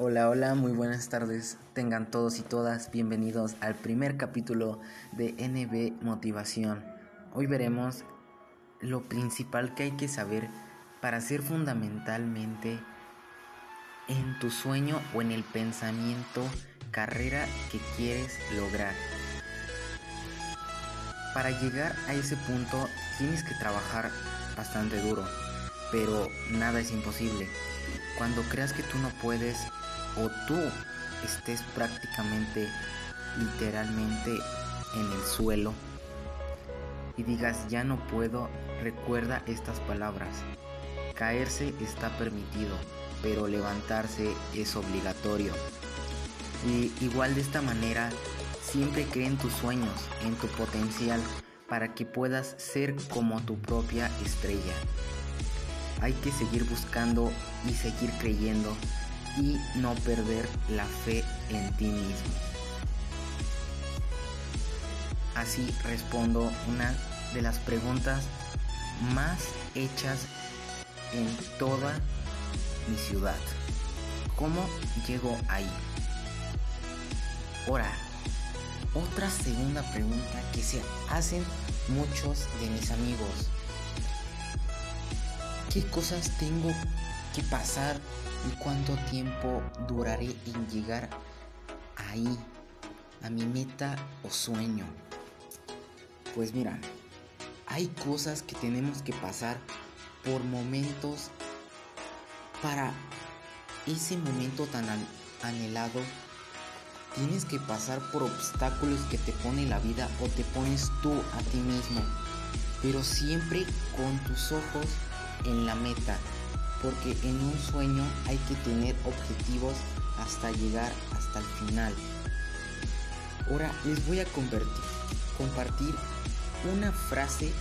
Hola, hola, muy buenas tardes. Tengan todos y todas bienvenidos al primer capítulo de NB Motivación. Hoy veremos lo principal que hay que saber para ser fundamentalmente en tu sueño o en el pensamiento carrera que quieres lograr. Para llegar a ese punto tienes que trabajar bastante duro, pero nada es imposible. Cuando creas que tú no puedes o tú estés prácticamente, literalmente en el suelo y digas ya no puedo, recuerda estas palabras. Caerse está permitido, pero levantarse es obligatorio. Y igual de esta manera, siempre cree en tus sueños, en tu potencial, para que puedas ser como tu propia estrella. Hay que seguir buscando y seguir creyendo y no perder la fe en ti mismo. Así respondo una de las preguntas más hechas en toda mi ciudad. ¿Cómo llego ahí? Ahora, otra segunda pregunta que se hacen muchos de mis amigos. ¿Qué cosas tengo que pasar y cuánto tiempo duraré en llegar ahí, a mi meta o sueño? Pues mira, hay cosas que tenemos que pasar por momentos para ese momento tan anhelado Tienes que pasar por obstáculos que te pone la vida o te pones tú a ti mismo, pero siempre con tus ojos en la meta, porque en un sueño hay que tener objetivos hasta llegar hasta el final. Ahora les voy a compartir una frase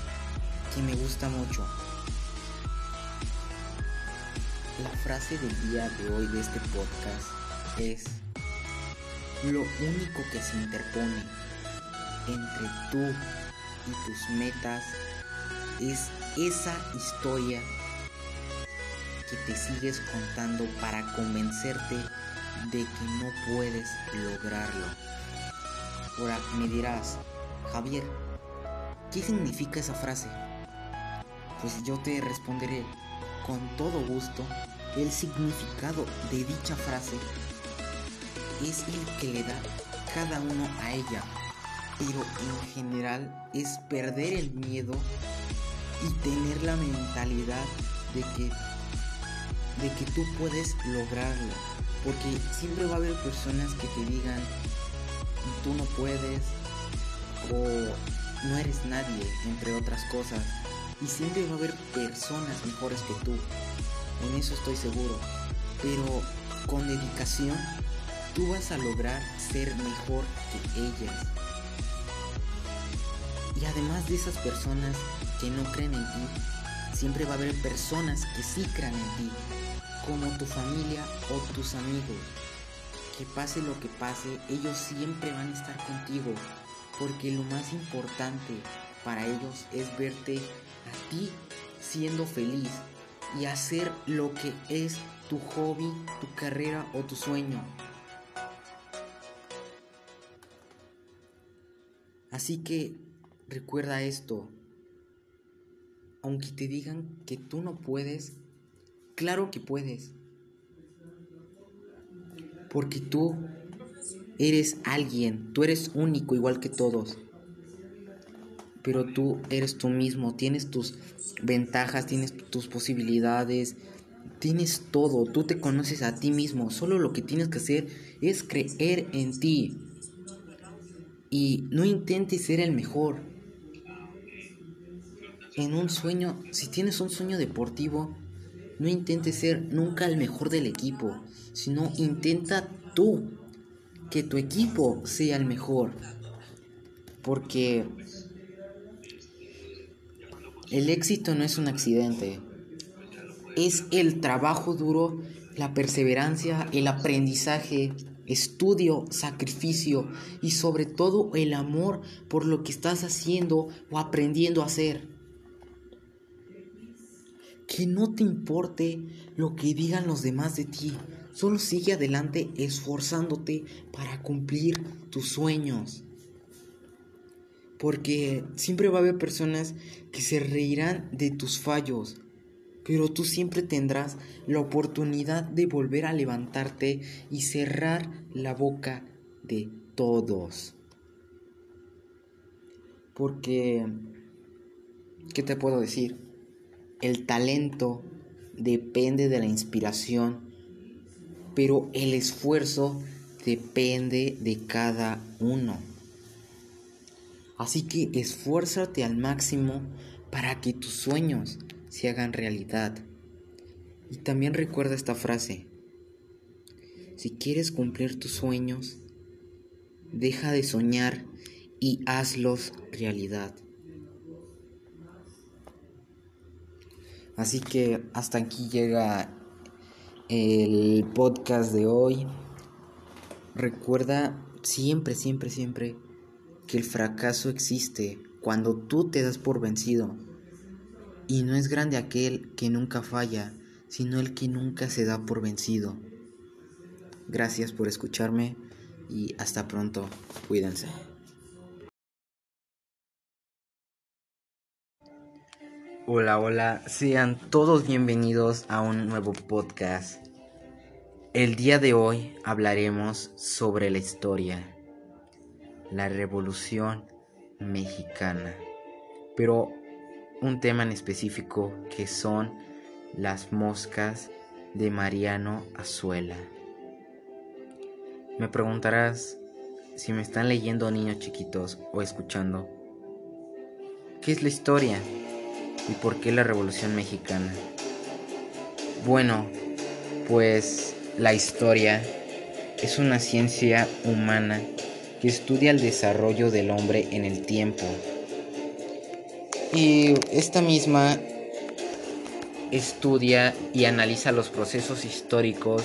que me gusta mucho. La frase del día de hoy de este podcast es lo único que se interpone entre tú y tus metas es esa historia que te sigues contando para convencerte de que no puedes lograrlo. Ahora me dirás, Javier, ¿qué significa esa frase? Pues yo te responderé con todo gusto el significado de dicha frase es el que le da cada uno a ella, pero en general es perder el miedo y tener la mentalidad de que de que tú puedes lograrlo, porque siempre va a haber personas que te digan tú no puedes o no eres nadie, entre otras cosas, y siempre va a haber personas mejores que tú. En eso estoy seguro, pero con dedicación tú vas a lograr ser mejor que ellas. Y además de esas personas que no creen en ti, siempre va a haber personas que sí creen en ti, como tu familia o tus amigos. Que pase lo que pase, ellos siempre van a estar contigo, porque lo más importante para ellos es verte a ti siendo feliz y hacer lo que es tu hobby, tu carrera o tu sueño. Así que recuerda esto. Aunque te digan que tú no puedes, claro que puedes. Porque tú eres alguien, tú eres único igual que todos. Pero tú eres tú mismo, tienes tus ventajas, tienes tus posibilidades, tienes todo, tú te conoces a ti mismo. Solo lo que tienes que hacer es creer en ti y no intentes ser el mejor. En un sueño, si tienes un sueño deportivo, no intentes ser nunca el mejor del equipo, sino intenta tú que tu equipo sea el mejor. Porque el éxito no es un accidente, es el trabajo duro, la perseverancia, el aprendizaje, estudio, sacrificio y sobre todo el amor por lo que estás haciendo o aprendiendo a hacer. Que no te importe lo que digan los demás de ti, Solo sigue adelante esforzándote para cumplir tus sueños. Porque siempre va a haber personas que se reirán de tus fallos, pero tú siempre tendrás la oportunidad de volver a levantarte y cerrar la boca de todos. Porque, ¿qué te puedo decir? El talento depende de la inspiración pero el esfuerzo depende de cada uno. Así que esfuérzate al máximo para que tus sueños se hagan realidad. Y también recuerda esta frase. Si quieres cumplir tus sueños, deja de soñar y hazlos realidad. Así que hasta aquí llega el podcast de hoy. Recuerda siempre, siempre, siempre que el fracaso existe cuando tú te das por vencido. Y no es grande aquel que nunca falla, sino el que nunca se da por vencido. Gracias por escucharme y hasta pronto. Cuídense. Hola, hola, sean todos bienvenidos a un nuevo podcast. El día de hoy hablaremos sobre la historia, la revolución mexicana, pero un tema en específico que son las moscas de Mariano Azuela. Me preguntarás si me están leyendo niños chiquitos o escuchando. ¿Qué es la historia? ¿Y por qué la Revolución Mexicana? Bueno, pues la historia es una ciencia humana que estudia el desarrollo del hombre en el tiempo. Y esta misma estudia y analiza los procesos históricos,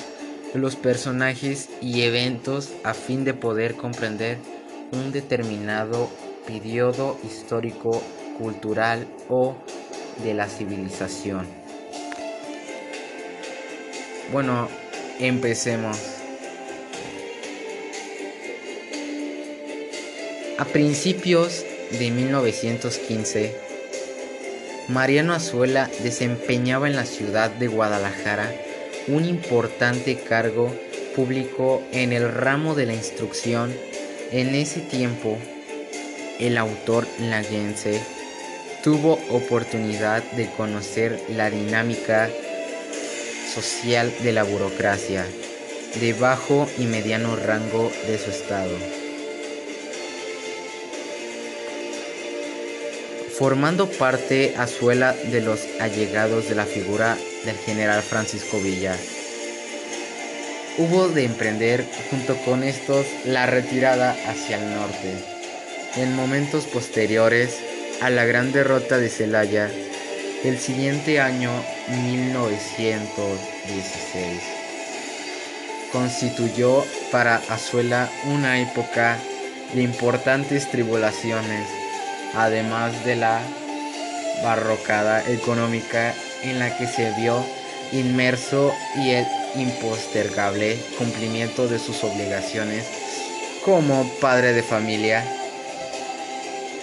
los personajes y eventos a fin de poder comprender un determinado periodo histórico, cultural o de la civilización. Bueno, empecemos. A principios de 1915, Mariano Azuela desempeñaba en la ciudad de Guadalajara un importante cargo público en el ramo de la instrucción. En ese tiempo, el autor laguense tuvo oportunidad de conocer la dinámica social de la burocracia de bajo y mediano rango de su estado. Formando parte Azuela de los allegados de la figura del general Francisco Villa, hubo de emprender junto con estos la retirada hacia el norte. En momentos posteriores a la gran derrota de Celaya el siguiente año 1916. Constituyó para Azuela una época de importantes tribulaciones, además de la barrocada económica en la que se vio inmerso y el impostergable cumplimiento de sus obligaciones como padre de familia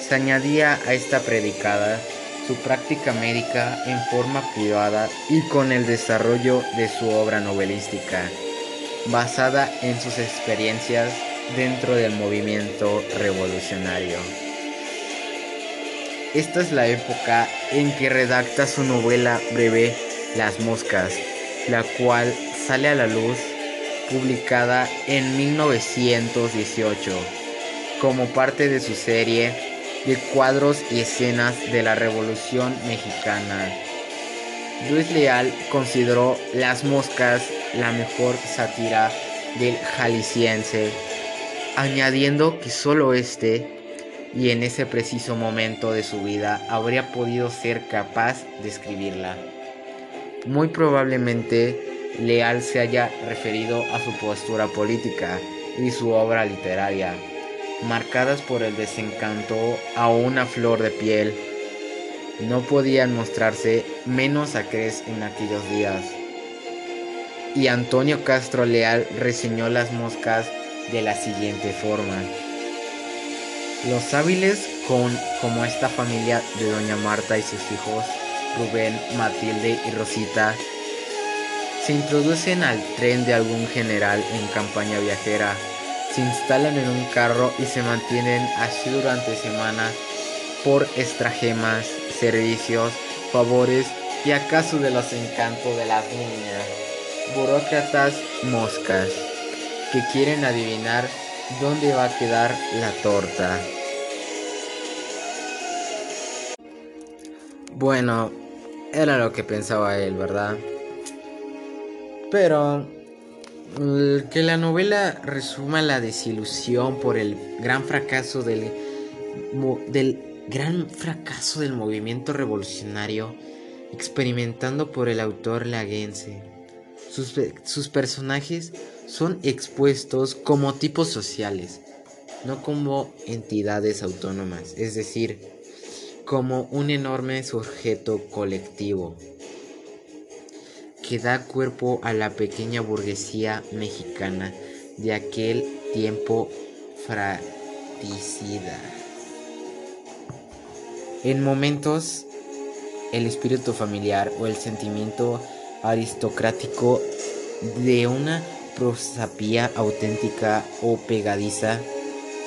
se añadía a esta predicada su práctica médica en forma privada y con el desarrollo de su obra novelística, basada en sus experiencias dentro del movimiento revolucionario. Esta es la época en que redacta su novela breve Las Moscas, la cual sale a la luz publicada en 1918 como parte de su serie de cuadros y escenas de la Revolución Mexicana. Luis Leal consideró Las Moscas la mejor sátira del jalisciense, añadiendo que solo este, y en ese preciso momento de su vida, habría podido ser capaz de escribirla. Muy probablemente Leal se haya referido a su postura política y su obra literaria, marcadas por el desencanto a una flor de piel. No podían mostrarse menos acres en aquellos días. y Antonio Castro Leal reseñó las moscas de la siguiente forma. Los hábiles con, como esta familia de doña Marta y sus hijos, Rubén, Matilde y Rosita, se introducen al tren de algún general en campaña viajera, se instalan en un carro y se mantienen así durante semanas por estragemas, servicios, favores y acaso de los encantos de las niñas, burócratas moscas, que quieren adivinar dónde va a quedar la torta. Bueno, era lo que pensaba él, ¿verdad? Pero que la novela resuma la desilusión por el gran fracaso del, del gran fracaso del movimiento revolucionario experimentando por el autor laguense. Sus, sus, personajes son expuestos como tipos sociales, no como entidades autónomas, es decir, como un enorme sujeto colectivo que da cuerpo a la pequeña burguesía mexicana de aquel tiempo fratricida. En momentos, el espíritu familiar o el sentimiento aristocrático de una prosapía auténtica o pegadiza,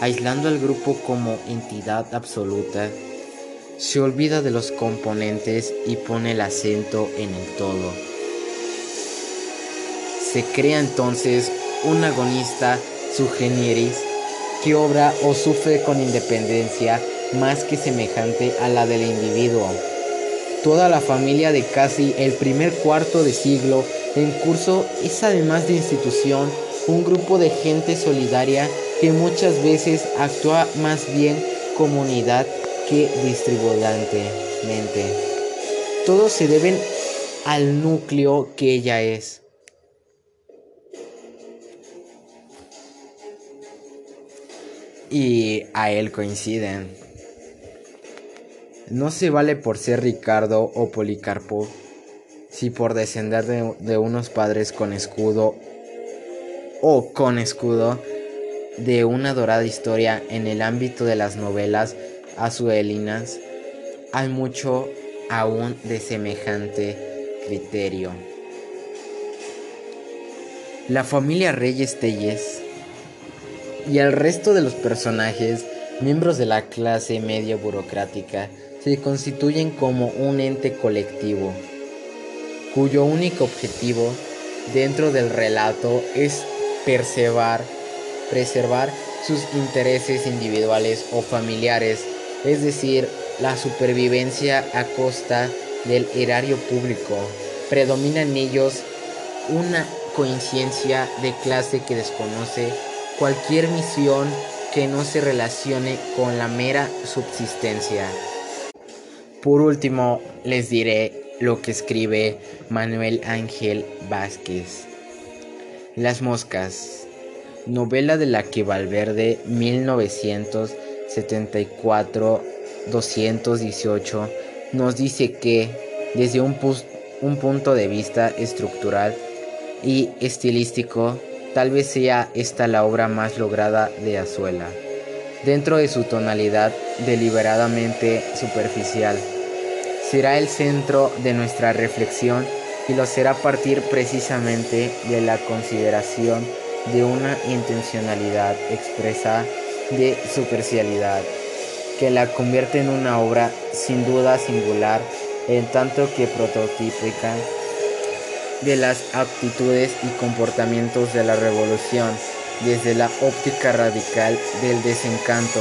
aislando al grupo como entidad absoluta, se olvida de los componentes y pone el acento en el todo. Se crea entonces un agonista generis que obra o sufre con independencia más que semejante a la del individuo. Toda la familia de casi el primer cuarto de siglo en curso es además de institución un grupo de gente solidaria que muchas veces actúa más bien comunidad que distribuidantemente. Todos se deben al núcleo que ella es. Y a él coinciden. No se vale por ser Ricardo o Policarpo, si por descender de, unos padres con escudo o con escudo de una dorada historia en el ámbito de las novelas azuelinas, hay mucho aún de semejante criterio. La familia Reyes Telles y el resto de los personajes, miembros de la clase media burocrática, se constituyen como un ente colectivo, cuyo único objetivo dentro del relato es preservar sus intereses individuales o familiares, es decir, la supervivencia a costa del erario público. Predomina en ellos una conciencia de clase que desconoce cualquier misión que no se relacione con la mera subsistencia. Por último, les diré lo que escribe Manuel Ángel Vázquez. Las moscas, novela de la que Valverde 1974-218 nos dice que, desde un, un punto de vista estructural y estilístico, Tal vez sea esta la obra más lograda de Azuela, dentro de su tonalidad deliberadamente superficial. Será el centro de nuestra reflexión y lo será partir precisamente de la consideración de una intencionalidad expresa de superficialidad, que la convierte en una obra sin duda singular en tanto que prototípica de las actitudes y comportamientos de la revolución desde la óptica radical del desencanto.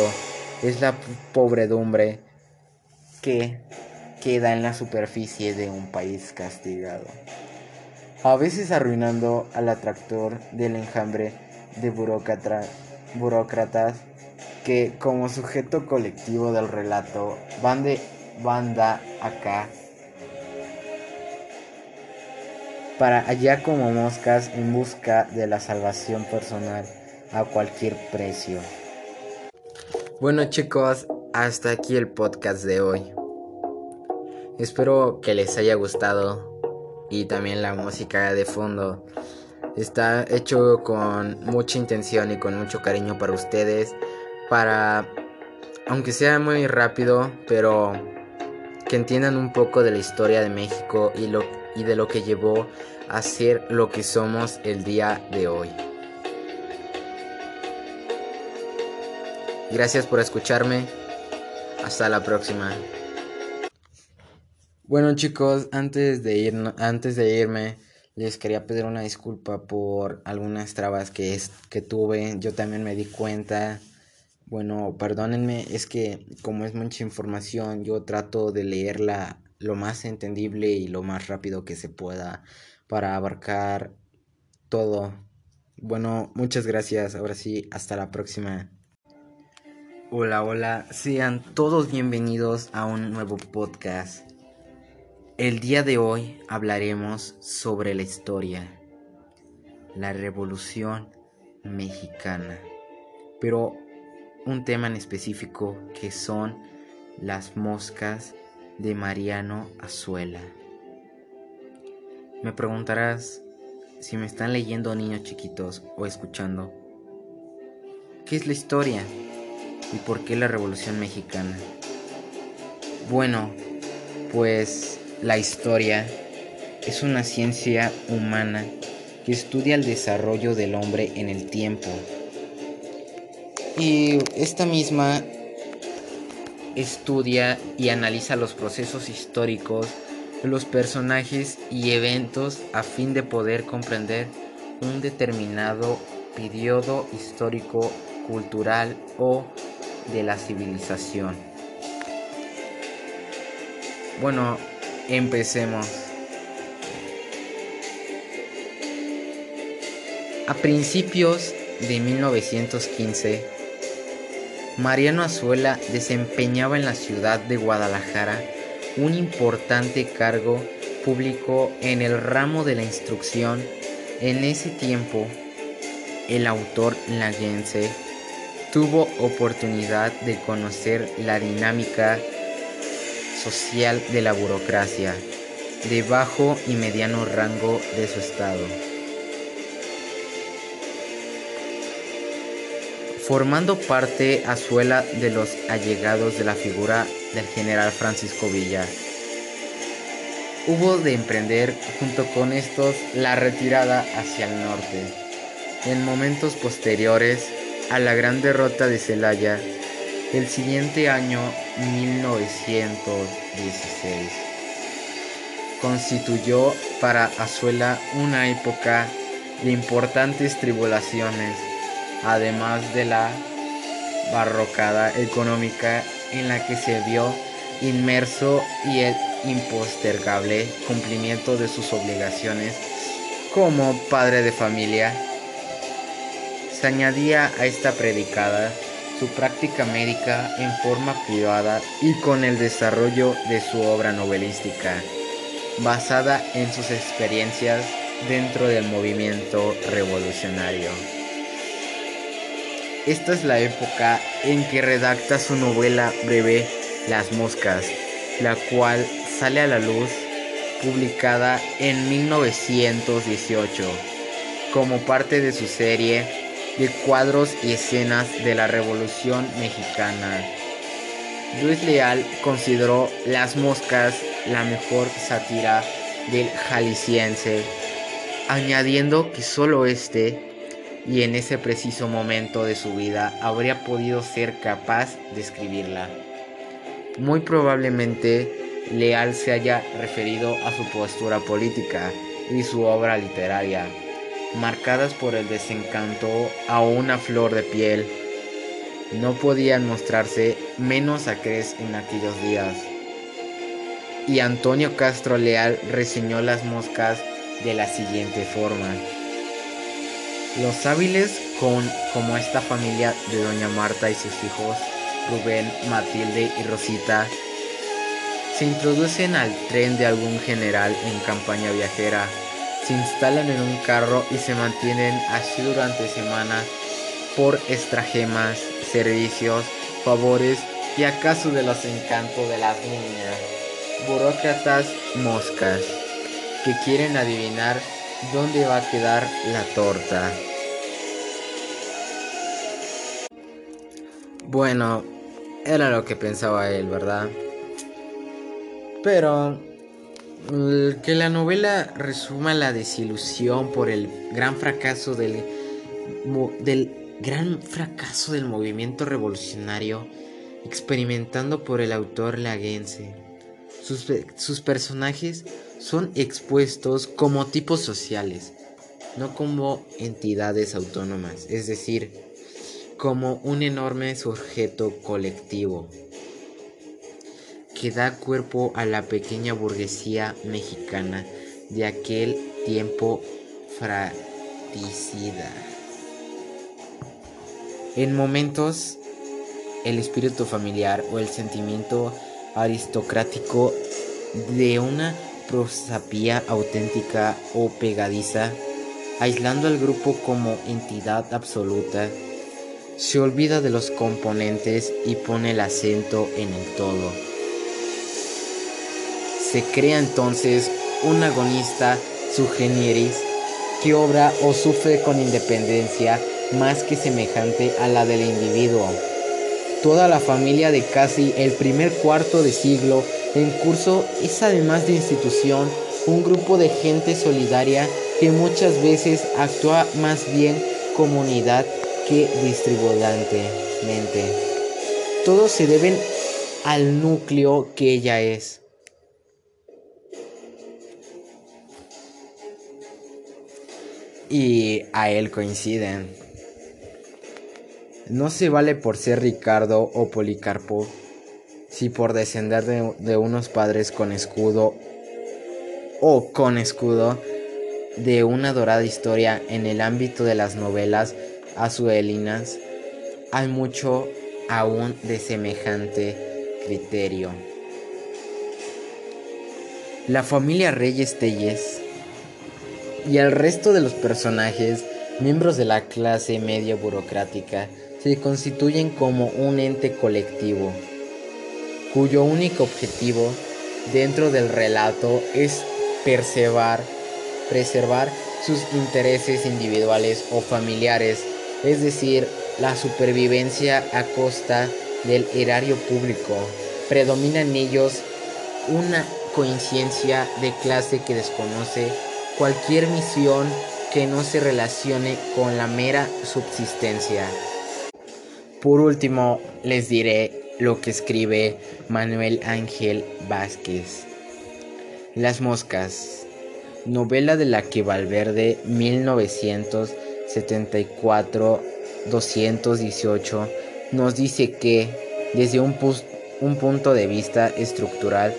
Es la pobredumbre que queda en la superficie de un país castigado. A veces arruinando al atractor del enjambre de burócratas que como sujeto colectivo del relato van de banda acá para allá como moscas en busca de la salvación personal a cualquier precio. Bueno chicos, hasta aquí el podcast de hoy. Espero que les haya gustado y también la música de fondo. Está hecho con mucha intención y con mucho cariño para ustedes, para, aunque sea muy rápido, pero que entiendan un poco de la historia de México y, lo, y de lo que llevó a ser lo que somos el día de hoy. Gracias por escucharme. Hasta la próxima. Bueno chicos, antes de, ir, antes de irme, les quería pedir una disculpa por algunas trabas que, es, que tuve. Yo también me di cuenta. Bueno, perdónenme, es que como es mucha información, yo trato de leerla lo más entendible y lo más rápido que se pueda para abarcar todo. Bueno, muchas gracias. Ahora sí, hasta la próxima. Hola, hola, sean todos bienvenidos a un nuevo podcast. El día de hoy hablaremos sobre la historia, la revolución mexicana, pero un tema en específico que son las moscas de Mariano Azuela. Me preguntarás si me están leyendo niños chiquitos o escuchando. ¿Qué es la historia? ¿Y por qué la Revolución Mexicana? Bueno, pues la historia es una ciencia humana que estudia el desarrollo del hombre en el tiempo. Y esta misma estudia y analiza los procesos históricos, los personajes y eventos a fin de poder comprender un determinado periodo histórico, cultural o de la civilización. Bueno, empecemos. A principios de 1915, Mariano Azuela desempeñaba en la ciudad de Guadalajara un importante cargo público en el ramo de la instrucción. En ese tiempo, el autor laguense tuvo oportunidad de conocer la dinámica social de la burocracia de bajo y mediano rango de su estado. Formando parte Azuela de los allegados de la figura del general Francisco Villa, hubo de emprender junto con estos la retirada hacia el norte. En momentos posteriores, a la gran derrota de Celaya el siguiente año 1916. Constituyó para Azuela una época de importantes tribulaciones, además de la barrocada económica en la que se vio inmerso y el impostergable cumplimiento de sus obligaciones como padre de familia se añadía a esta predicada su práctica médica en forma privada y con el desarrollo de su obra novelística, basada en sus experiencias dentro del movimiento revolucionario. Esta es la época en que redacta su novela breve Las Moscas, la cual sale a la luz publicada en 1918 como parte de su serie de cuadros y escenas de la Revolución Mexicana. Luis Leal consideró Las Moscas la mejor sátira del jalisciense, añadiendo que solo este, y en ese preciso momento de su vida, habría podido ser capaz de escribirla. Muy probablemente Leal se haya referido a su postura política y su obra literaria, marcadas por el desencanto a una flor de piel. No podían mostrarse menos acres en aquellos días. Y Antonio Castro Leal reseñó las moscas de la siguiente forma. Los hábiles con, como esta familia de doña Marta y sus hijos, Rubén, Matilde y Rosita, se introducen al tren de algún general en campaña viajera se instalan en un carro y se mantienen así durante semanas por estragemas, servicios, favores y acaso de los encantos de las niñas, burócratas moscas, que quieren adivinar ¿dónde va a quedar la torta? Bueno, era lo que pensaba él, ¿verdad? Pero que la novela resuma la desilusión por el gran fracaso del, del gran fracaso del movimiento revolucionario experimentando por el autor laguense. Sus, sus personajes son expuestos como tipos sociales, no como entidades autónomas, es decir, como un enorme sujeto colectivo que da cuerpo a la pequeña burguesía mexicana de aquel tiempo fratricida. En momentos, el espíritu familiar o el sentimiento aristocrático de una prosapía auténtica o pegadiza, aislando al grupo como entidad absoluta, se olvida de los componentes y pone el acento en el todo. Se crea entonces un agonista generis que obra o sufre con independencia más que semejante a la del individuo. Toda la familia de casi el primer cuarto de siglo en curso es además de institución un grupo de gente solidaria que muchas veces actúa más bien comunidad que distribuidantemente. Todos se deben al núcleo que ella es. y a él coinciden. No se vale por ser Ricardo o Policarpo, si por descender de, unos padres con escudo o con escudo de una dorada historia en el ámbito de las novelas azuelinas, hay mucho aún de semejante criterio. La familia Reyes Telles y el resto de los personajes, miembros de la clase media burocrática, se constituyen como un ente colectivo, cuyo único objetivo dentro del relato es preservar, preservar sus intereses individuales o familiares, es decir, la supervivencia a costa del erario público. Predomina en ellos una conciencia de clase que desconoce cualquier misión que no se relacione con la mera subsistencia. Por último, les diré lo que escribe Manuel Ángel Vázquez. Las moscas, novela de la que Valverde 1974-218 nos dice que, desde un, un punto de vista estructural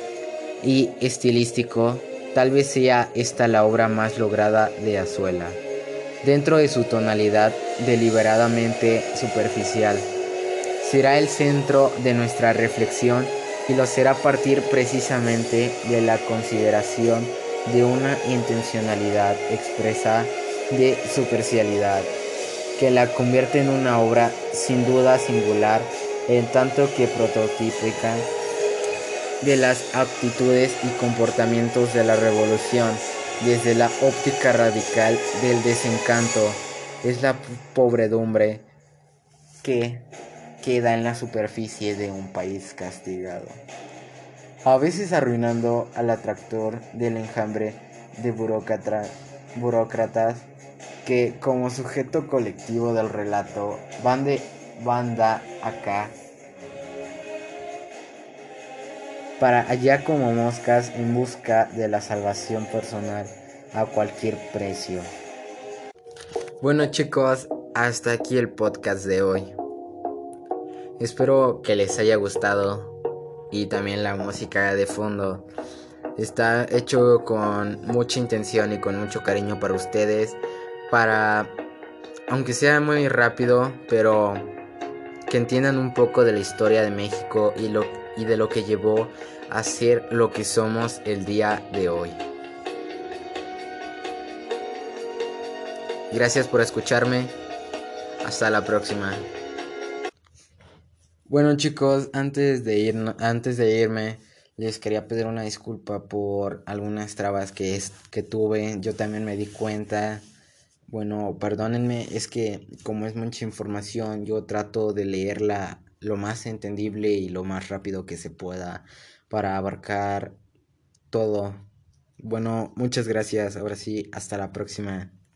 y estilístico, Tal vez sea esta la obra más lograda de Azuela, dentro de su tonalidad deliberadamente superficial. Será el centro de nuestra reflexión y lo será a partir precisamente de la consideración de una intencionalidad expresa de superficialidad, que la convierte en una obra sin duda singular en tanto que prototípica de las actitudes y comportamientos de la revolución desde la óptica radical del desencanto. Es la pobredumbre que queda en la superficie de un país castigado, a veces arruinando al atractor del enjambre de burócratas que como sujeto colectivo del relato van de banda acá para allá como moscas en busca de la salvación personal a cualquier precio. Bueno chicos, hasta aquí el podcast de hoy. Espero que les haya gustado y también la música de fondo. Está hecho con mucha intención y con mucho cariño para ustedes, para, aunque sea muy rápido, pero que entiendan un poco de la historia de México y lo y de lo que llevó a ser lo que somos el día de hoy. Gracias por escucharme. Hasta la próxima. Bueno chicos, antes de, ir, antes de irme, Les quería pedir una disculpa por algunas trabas que, es, que tuve. Yo también me di cuenta. Bueno, perdónenme, es que como es mucha información, yo trato de leerla lo más entendible y lo más rápido que se pueda para abarcar todo. Bueno, muchas gracias. Ahora sí, hasta la próxima.